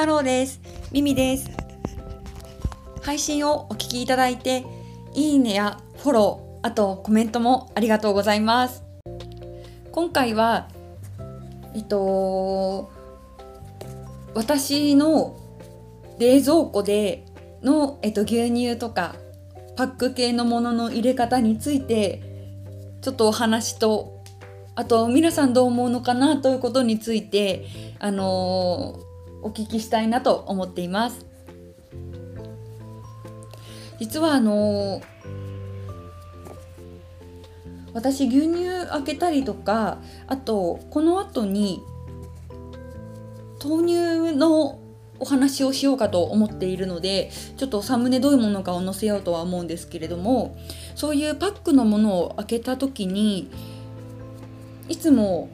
ハローです。ミミです。配信をお聞きいただいて、いいねやフォロー、あとコメントもありがとうございます。今回は、えっと、私の冷蔵庫での、えっと、牛乳とかパック系のものの入れ方についてちょっとお話とあと皆さんどう思うのかなということについてあのーお聞きしたいなと思っています。実はあの私牛乳開けたりとかあとこの後に豆乳のお話をしようかと思っているのでちょっとサムネどういうものかを載せようとは思うんですけれどもそういうパックのものを開けた時にいつも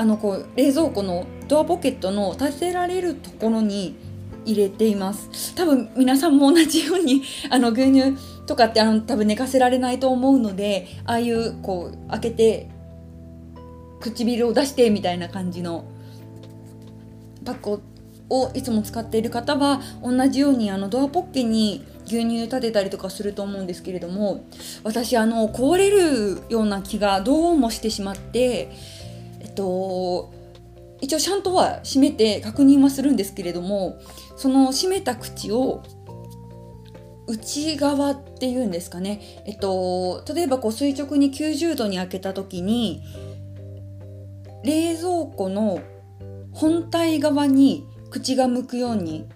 あのこう冷蔵庫のドアポケットの立てられるところに入れています。多分皆さんも同じように あの牛乳とかってあの多分寝かせられないと思うのでああいうこう開けて唇を出してみたいな感じのパックをいつも使っている方は同じようにあのドアポッケに牛乳立てたりとかすると思うんですけれども私あの壊れるような気がどうもしてしまってっと一応ちゃんとは閉めて確認はするんですけれどもその閉めた口を内側っていうんですかね。えっと例えばこう垂直に90度に開けた時に冷蔵庫の本体側に口が向くように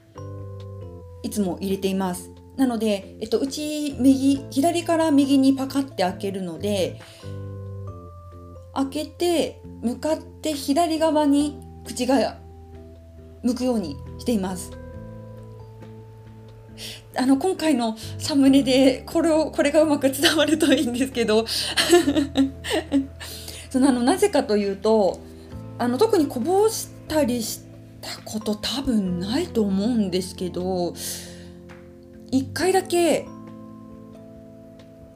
いつも入れています。なので、えっと、内右左から右にパカって開けるので開けて向かって左側に口が向くようにしています。あの今回のサムネでこれをこれがうまく伝わるといいんですけど。そのあのなぜかというとあの特にこぼしたりしたこと多分ないと思うんですけど一回だけ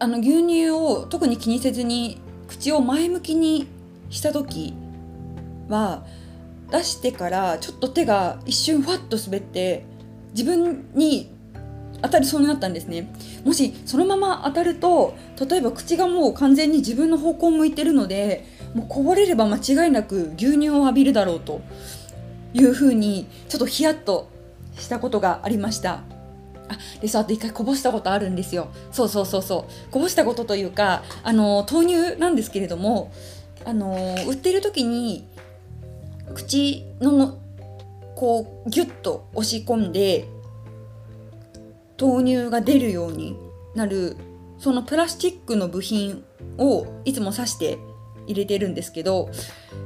あの牛乳を特に気にせずに口を前向きにした時は出してからちょっと手が一瞬ふわっと滑って自分に当たりそうになったんですね。もしそのまま当たると例えば口がもう完全に自分の方向を向いてるのでもうこぼれれば間違いなく牛乳を浴びるだろうというふうにちょっとヒヤッとしたことがありました。あでそうあと一回こぼしたことあるんですよ。そうそうそうそう。こぼしたことというかあの豆乳なんですけれどもあの売ってる時に口のこうギュッと押し込んで豆乳が出るようになるそのプラスチックの部品をいつも刺して入れてるんですけど、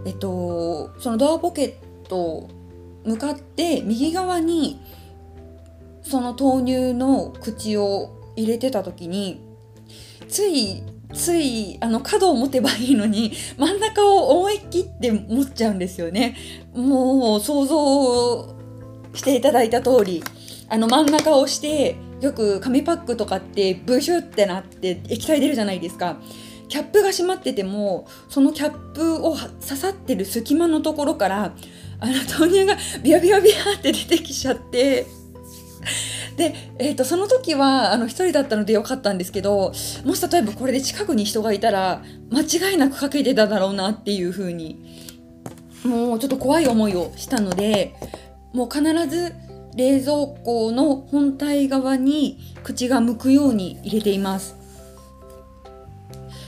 えっと、そのドアポケット向かって右側にその豆乳の口を入れてた時についついあの角を持てばいいのに 真ん中を思い切って持っちゃうんですよね。もう想像していただいた通りあの真ん中をしてよく紙パックとかってブシュってなって液体出るじゃないですか。キャップが閉まっててもそのキャップを刺さってる隙間のところからあの豆乳がビヤビヤビヤって出てきちゃってで、えー、とその時はあの1人だったのでよかったんですけどもし例えばこれで近くに人がいたら間違いなくかけてただろうなっていう風にもうちょっと怖い思いをしたのでもう必ず冷蔵庫の本体側に口が向くように入れています。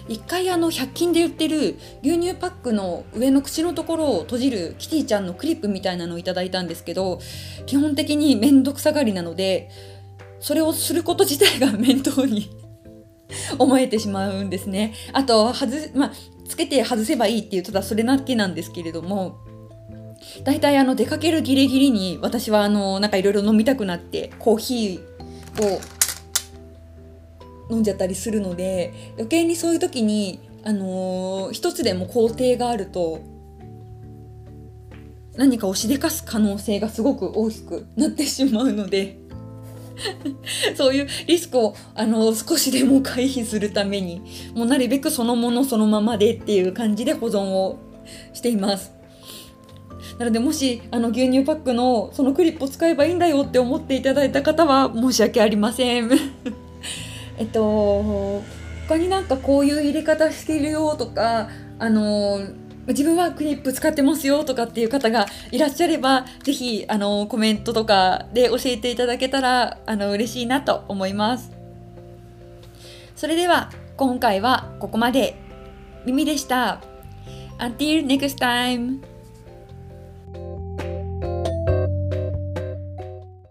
一回あの100均で売ってる牛乳パックの上の口のところを閉じるキティちゃんのクリップみたいなのをいただいたんですけど基本的に面倒くさがりなのでそれをすること自体が 面倒に 思えてしまうんですね。あと外、まあ、つけて外せばいいっていうただそれだけなんですけれども大体あの出かけるギリギリに私はあのなんかいろいろ飲みたくなってコーヒーを飲んじゃったりするので余計にそういう時に、あのー一つでも工程があると何かをしでかす可能性がすごく大きくなってしまうので そういうリスクを、あのー少しでも回避するためにもうなるべくそのものそのままでっていう感じで保存をしています。なのでもしあの牛乳パックのそのクリップを使えばいいんだよって思っていただいた方は申し訳ありません えっと他になんかこういう入れ方してるよとかあの自分はクリップ使ってますよとかっていう方がいらっしゃればぜひあのコメントとかで教えていただけたらあの嬉しいなと思います。それでは今回はここまで。耳でした。Until next time